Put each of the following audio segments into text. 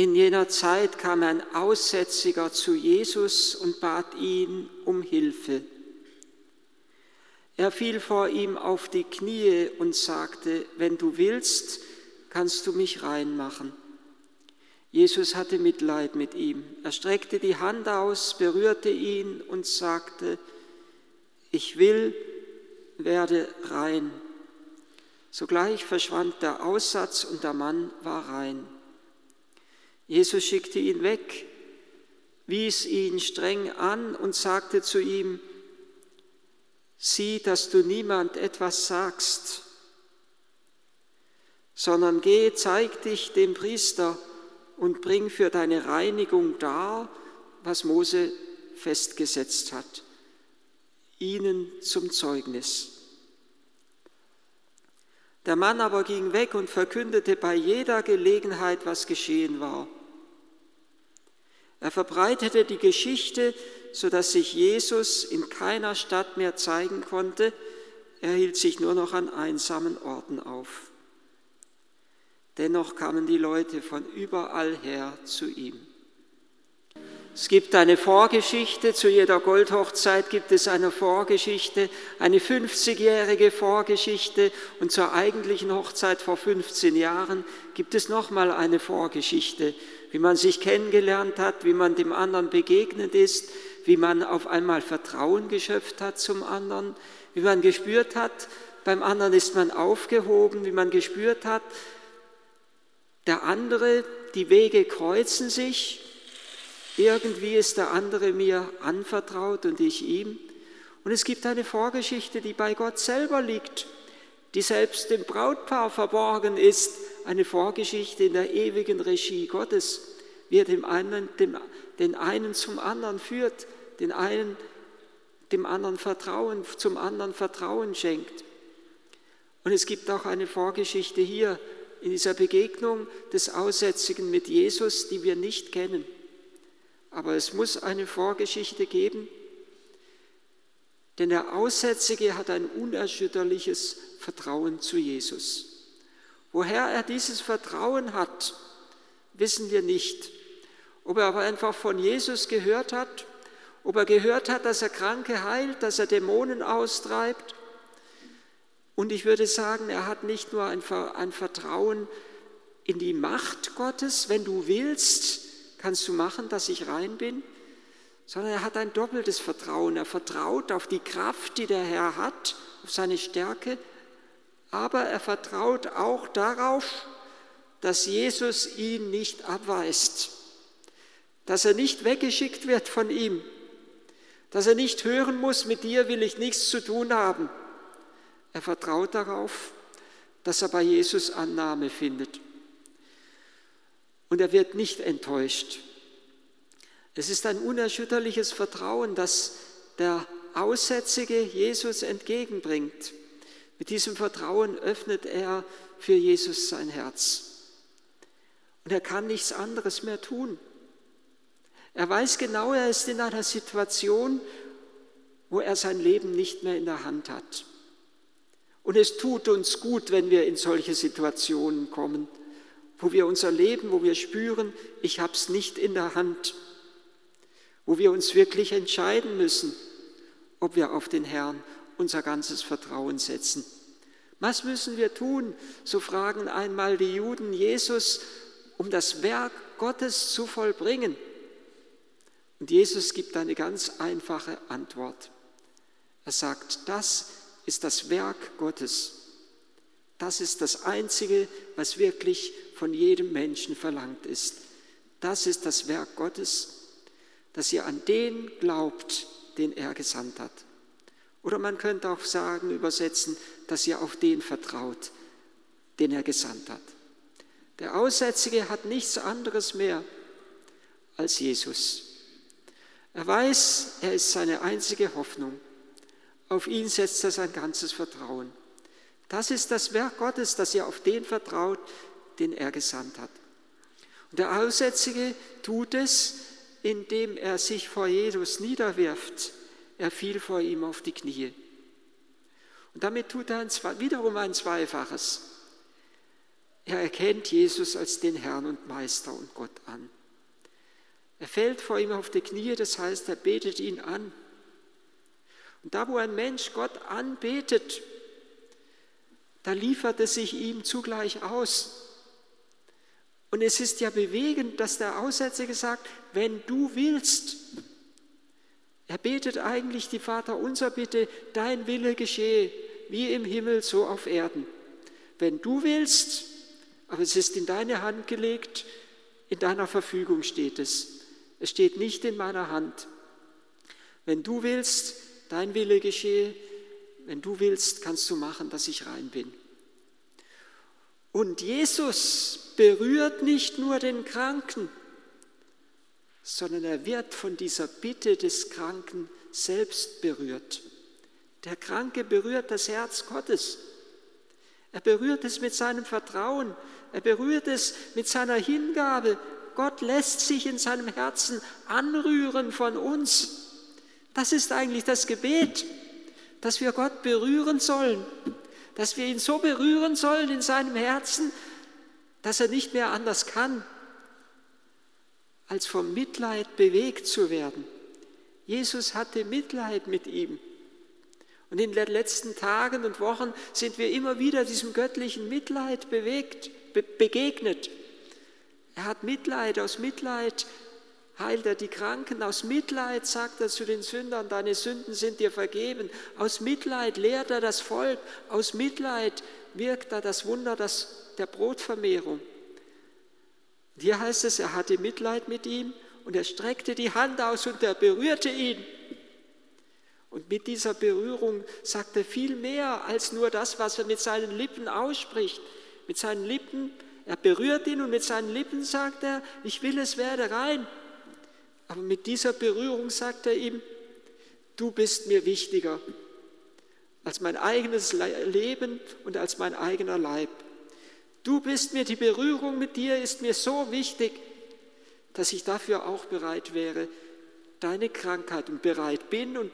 In jener Zeit kam ein Aussätziger zu Jesus und bat ihn um Hilfe. Er fiel vor ihm auf die Knie und sagte, wenn du willst, kannst du mich reinmachen. Jesus hatte Mitleid mit ihm. Er streckte die Hand aus, berührte ihn und sagte, ich will, werde rein. Sogleich verschwand der Aussatz und der Mann war rein. Jesus schickte ihn weg, wies ihn streng an und sagte zu ihm, sieh, dass du niemand etwas sagst, sondern geh, zeig dich dem Priester und bring für deine Reinigung dar, was Mose festgesetzt hat, ihnen zum Zeugnis. Der Mann aber ging weg und verkündete bei jeder Gelegenheit, was geschehen war. Er verbreitete die Geschichte, sodass sich Jesus in keiner Stadt mehr zeigen konnte. Er hielt sich nur noch an einsamen Orten auf. Dennoch kamen die Leute von überall her zu ihm. Es gibt eine Vorgeschichte, zu jeder Goldhochzeit gibt es eine Vorgeschichte, eine 50-jährige Vorgeschichte. Und zur eigentlichen Hochzeit vor 15 Jahren gibt es nochmal eine Vorgeschichte, wie man sich kennengelernt hat, wie man dem anderen begegnet ist, wie man auf einmal Vertrauen geschöpft hat zum anderen, wie man gespürt hat, beim anderen ist man aufgehoben, wie man gespürt hat, der andere, die Wege kreuzen sich irgendwie ist der andere mir anvertraut und ich ihm. Und es gibt eine Vorgeschichte, die bei Gott selber liegt, die selbst dem Brautpaar verborgen ist, eine Vorgeschichte in der ewigen Regie Gottes, wie er dem einen, dem, den einen zum anderen führt, den einen dem anderen Vertrauen, zum anderen Vertrauen schenkt. Und es gibt auch eine Vorgeschichte hier in dieser Begegnung des Aussätzigen mit Jesus, die wir nicht kennen. Aber es muss eine Vorgeschichte geben, denn der Aussätzige hat ein unerschütterliches Vertrauen zu Jesus. Woher er dieses Vertrauen hat, wissen wir nicht. Ob er aber einfach von Jesus gehört hat, ob er gehört hat, dass er Kranke heilt, dass er Dämonen austreibt. Und ich würde sagen, er hat nicht nur ein Vertrauen in die Macht Gottes, wenn du willst, kannst du machen, dass ich rein bin, sondern er hat ein doppeltes Vertrauen. Er vertraut auf die Kraft, die der Herr hat, auf seine Stärke, aber er vertraut auch darauf, dass Jesus ihn nicht abweist, dass er nicht weggeschickt wird von ihm, dass er nicht hören muss, mit dir will ich nichts zu tun haben. Er vertraut darauf, dass er bei Jesus Annahme findet und er wird nicht enttäuscht. Es ist ein unerschütterliches Vertrauen, das der Aussätzige Jesus entgegenbringt. Mit diesem Vertrauen öffnet er für Jesus sein Herz. Und er kann nichts anderes mehr tun. Er weiß genau, er ist in einer Situation, wo er sein Leben nicht mehr in der Hand hat. Und es tut uns gut, wenn wir in solche Situationen kommen wo wir unser Leben, wo wir spüren, ich habe es nicht in der Hand, wo wir uns wirklich entscheiden müssen, ob wir auf den Herrn unser ganzes Vertrauen setzen. Was müssen wir tun? So fragen einmal die Juden Jesus, um das Werk Gottes zu vollbringen. Und Jesus gibt eine ganz einfache Antwort. Er sagt, das ist das Werk Gottes. Das ist das Einzige, was wirklich von jedem Menschen verlangt ist. Das ist das Werk Gottes, dass ihr an den glaubt, den er gesandt hat. Oder man könnte auch sagen, übersetzen, dass ihr auf den vertraut, den er gesandt hat. Der Aussätzige hat nichts anderes mehr als Jesus. Er weiß, er ist seine einzige Hoffnung. Auf ihn setzt er sein ganzes Vertrauen. Das ist das Werk Gottes, dass ihr auf den vertraut, den er gesandt hat. Und der Aussätzige tut es, indem er sich vor Jesus niederwirft. Er fiel vor ihm auf die Knie. Und damit tut er ein, wiederum ein Zweifaches. Er erkennt Jesus als den Herrn und Meister und Gott an. Er fällt vor ihm auf die Knie, das heißt, er betet ihn an. Und da, wo ein Mensch Gott anbetet, da liefert es sich ihm zugleich aus. Und es ist ja bewegend, dass der Aussätzige sagt, wenn du willst. Er betet eigentlich die Vater unser Bitte, dein Wille geschehe, wie im Himmel, so auf Erden. Wenn du willst, aber es ist in deine Hand gelegt, in deiner Verfügung steht es. Es steht nicht in meiner Hand. Wenn du willst, dein Wille geschehe, wenn du willst, kannst du machen, dass ich rein bin. Und Jesus berührt nicht nur den Kranken, sondern er wird von dieser Bitte des Kranken selbst berührt. Der Kranke berührt das Herz Gottes. Er berührt es mit seinem Vertrauen. Er berührt es mit seiner Hingabe. Gott lässt sich in seinem Herzen anrühren von uns. Das ist eigentlich das Gebet, dass wir Gott berühren sollen, dass wir ihn so berühren sollen in seinem Herzen, dass er nicht mehr anders kann, als vom Mitleid bewegt zu werden. Jesus hatte Mitleid mit ihm. Und in den letzten Tagen und Wochen sind wir immer wieder diesem göttlichen Mitleid bewegt, be begegnet. Er hat Mitleid, aus Mitleid heilt er die Kranken, aus Mitleid sagt er zu den Sündern, deine Sünden sind dir vergeben, aus Mitleid lehrt er das Volk, aus Mitleid wirkt er das Wunder der Brotvermehrung. Hier heißt es, er hatte Mitleid mit ihm und er streckte die Hand aus und er berührte ihn. Und mit dieser Berührung sagt er viel mehr als nur das, was er mit seinen Lippen ausspricht. Mit seinen Lippen, er berührt ihn und mit seinen Lippen sagt er, ich will es werde rein. Aber mit dieser Berührung sagt er ihm, du bist mir wichtiger als mein eigenes Leben und als mein eigener Leib. Du bist mir, die Berührung mit dir ist mir so wichtig, dass ich dafür auch bereit wäre, deine Krankheit und bereit bin. Und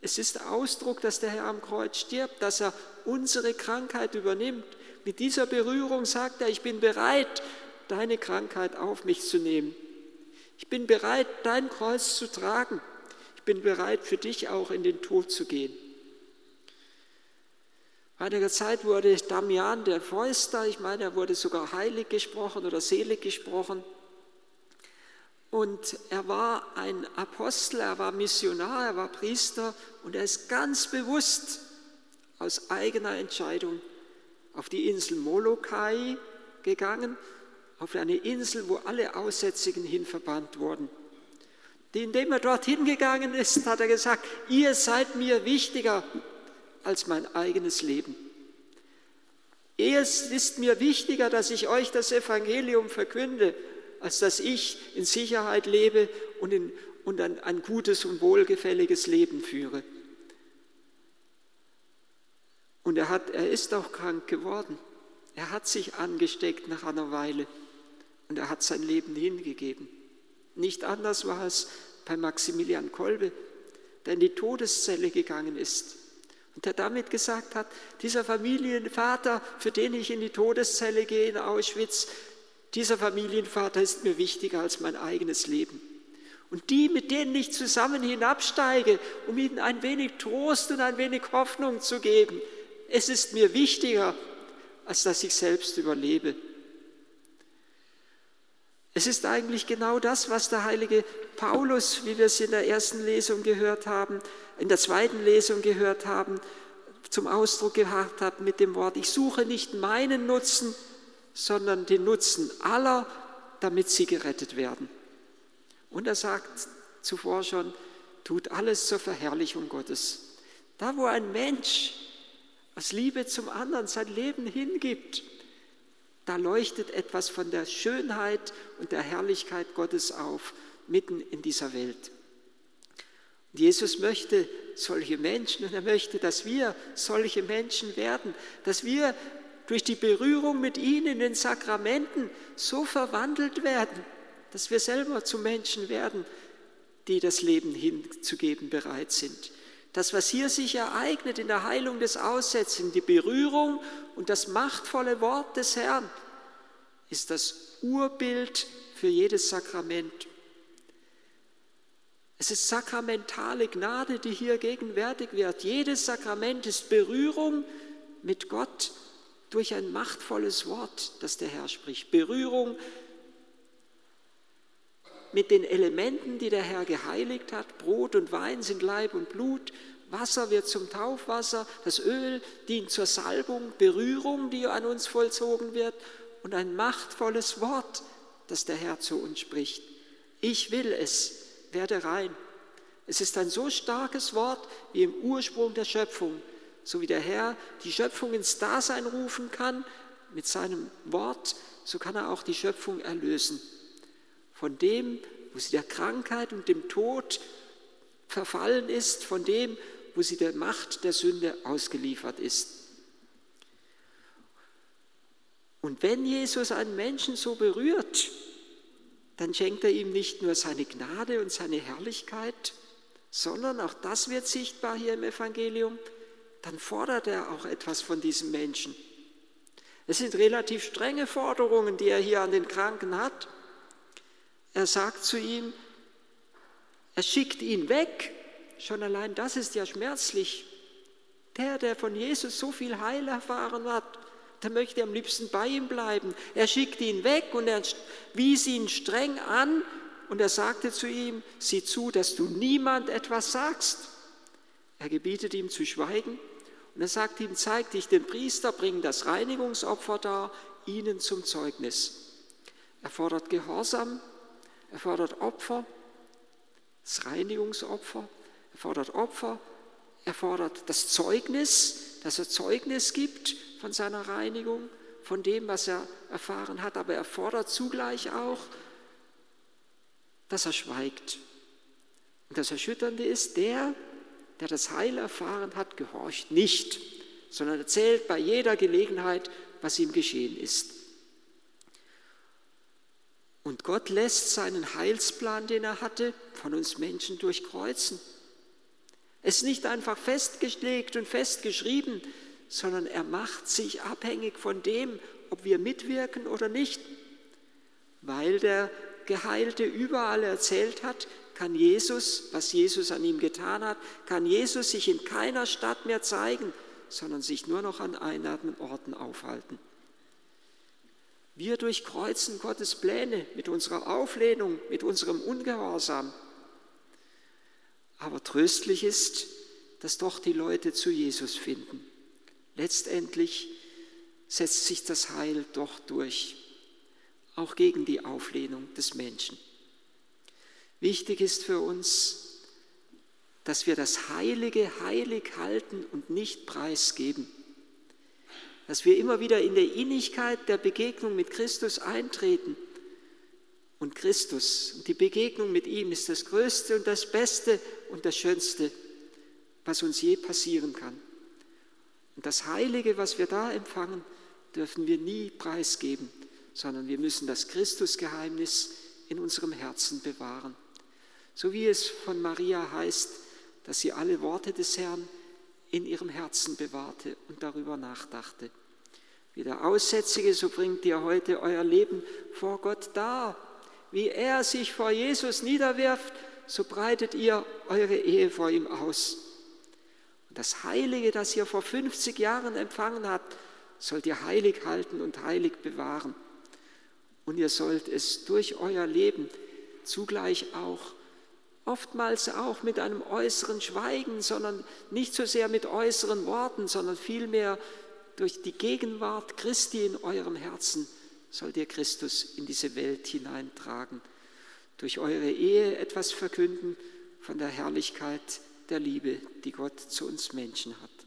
es ist Ausdruck, dass der Herr am Kreuz stirbt, dass er unsere Krankheit übernimmt. Mit dieser Berührung sagt er, ich bin bereit, deine Krankheit auf mich zu nehmen. Ich bin bereit, dein Kreuz zu tragen. Ich bin bereit, für dich auch in den Tod zu gehen. Vor einiger Zeit wurde Damian der Fäuster, ich meine, er wurde sogar heilig gesprochen oder selig gesprochen. Und er war ein Apostel, er war Missionar, er war Priester und er ist ganz bewusst aus eigener Entscheidung auf die Insel Molokai gegangen, auf eine Insel, wo alle Aussätzigen hinverbannt wurden. Indem er dorthin gegangen ist, hat er gesagt, ihr seid mir wichtiger als mein eigenes Leben. Es ist mir wichtiger, dass ich euch das Evangelium verkünde, als dass ich in Sicherheit lebe und, in, und ein, ein gutes und wohlgefälliges Leben führe. Und er, hat, er ist auch krank geworden. Er hat sich angesteckt nach einer Weile und er hat sein Leben hingegeben. Nicht anders war es bei Maximilian Kolbe, der in die Todeszelle gegangen ist und der damit gesagt hat, dieser Familienvater, für den ich in die Todeszelle gehe in Auschwitz, dieser Familienvater ist mir wichtiger als mein eigenes Leben. Und die, mit denen ich zusammen hinabsteige, um ihnen ein wenig Trost und ein wenig Hoffnung zu geben, es ist mir wichtiger, als dass ich selbst überlebe. Es ist eigentlich genau das, was der heilige Paulus, wie wir es in der ersten Lesung gehört haben, in der zweiten Lesung gehört haben, zum Ausdruck gebracht hat mit dem Wort, ich suche nicht meinen Nutzen, sondern den Nutzen aller, damit sie gerettet werden. Und er sagt zuvor schon, tut alles zur Verherrlichung Gottes. Da, wo ein Mensch aus Liebe zum anderen sein Leben hingibt, da leuchtet etwas von der Schönheit und der Herrlichkeit Gottes auf, mitten in dieser Welt. Und Jesus möchte solche Menschen und er möchte, dass wir solche Menschen werden, dass wir durch die Berührung mit ihm in den Sakramenten so verwandelt werden, dass wir selber zu Menschen werden, die das Leben hinzugeben bereit sind. Das, was hier sich ereignet in der Heilung des Aussätzigen, die Berührung und das machtvolle Wort des Herrn, ist das Urbild für jedes Sakrament. Es ist sakramentale Gnade, die hier gegenwärtig wird. Jedes Sakrament ist Berührung mit Gott durch ein machtvolles Wort, das der Herr spricht. Berührung mit den Elementen, die der Herr geheiligt hat. Brot und Wein sind Leib und Blut. Wasser wird zum Taufwasser. Das Öl dient zur Salbung, Berührung, die an uns vollzogen wird. Und ein machtvolles Wort, das der Herr zu uns spricht. Ich will es, werde rein. Es ist ein so starkes Wort wie im Ursprung der Schöpfung, so wie der Herr die Schöpfung ins Dasein rufen kann mit seinem Wort, so kann er auch die Schöpfung erlösen. Von dem, wo sie der Krankheit und dem Tod verfallen ist, von dem, wo sie der Macht der Sünde ausgeliefert ist. Und wenn Jesus einen Menschen so berührt, dann schenkt er ihm nicht nur seine Gnade und seine Herrlichkeit, sondern auch das wird sichtbar hier im Evangelium, dann fordert er auch etwas von diesem Menschen. Es sind relativ strenge Forderungen, die er hier an den Kranken hat. Er sagt zu ihm, er schickt ihn weg. Schon allein das ist ja schmerzlich. Der, der von Jesus so viel Heil erfahren hat, der möchte am liebsten bei ihm bleiben. Er schickt ihn weg und er wies ihn streng an und er sagte zu ihm, sieh zu, dass du niemand etwas sagst. Er gebietet ihm zu schweigen und er sagt ihm, zeig dich den Priester, bring das Reinigungsopfer dar, ihnen zum Zeugnis. Er fordert Gehorsam, er fordert Opfer, das Reinigungsopfer, er fordert Opfer, er fordert das Zeugnis, dass er Zeugnis gibt von seiner Reinigung, von dem, was er erfahren hat, aber er fordert zugleich auch, dass er schweigt. Und das Erschütternde ist, der, der das Heil erfahren hat, gehorcht nicht, sondern erzählt bei jeder Gelegenheit, was ihm geschehen ist. Und Gott lässt seinen Heilsplan, den er hatte, von uns Menschen durchkreuzen. Es ist nicht einfach festgelegt und festgeschrieben, sondern er macht sich abhängig von dem, ob wir mitwirken oder nicht. Weil der Geheilte überall erzählt hat, kann Jesus, was Jesus an ihm getan hat, kann Jesus sich in keiner Stadt mehr zeigen, sondern sich nur noch an einladenden Orten aufhalten. Wir durchkreuzen Gottes Pläne mit unserer Auflehnung, mit unserem Ungehorsam. Aber tröstlich ist, dass doch die Leute zu Jesus finden. Letztendlich setzt sich das Heil doch durch, auch gegen die Auflehnung des Menschen. Wichtig ist für uns, dass wir das Heilige heilig halten und nicht preisgeben dass wir immer wieder in der Innigkeit der Begegnung mit Christus eintreten. Und Christus und die Begegnung mit ihm ist das Größte und das Beste und das Schönste, was uns je passieren kann. Und das Heilige, was wir da empfangen, dürfen wir nie preisgeben, sondern wir müssen das Christusgeheimnis in unserem Herzen bewahren. So wie es von Maria heißt, dass sie alle Worte des Herrn in ihrem Herzen bewahrte und darüber nachdachte. Wie der Aussätzige, so bringt ihr heute euer Leben vor Gott dar. Wie er sich vor Jesus niederwirft, so breitet ihr eure Ehe vor ihm aus. Und das Heilige, das ihr vor 50 Jahren empfangen habt, sollt ihr heilig halten und heilig bewahren. Und ihr sollt es durch euer Leben zugleich auch Oftmals auch mit einem äußeren Schweigen, sondern nicht so sehr mit äußeren Worten, sondern vielmehr durch die Gegenwart Christi in eurem Herzen sollt ihr Christus in diese Welt hineintragen. Durch eure Ehe etwas verkünden von der Herrlichkeit der Liebe, die Gott zu uns Menschen hat.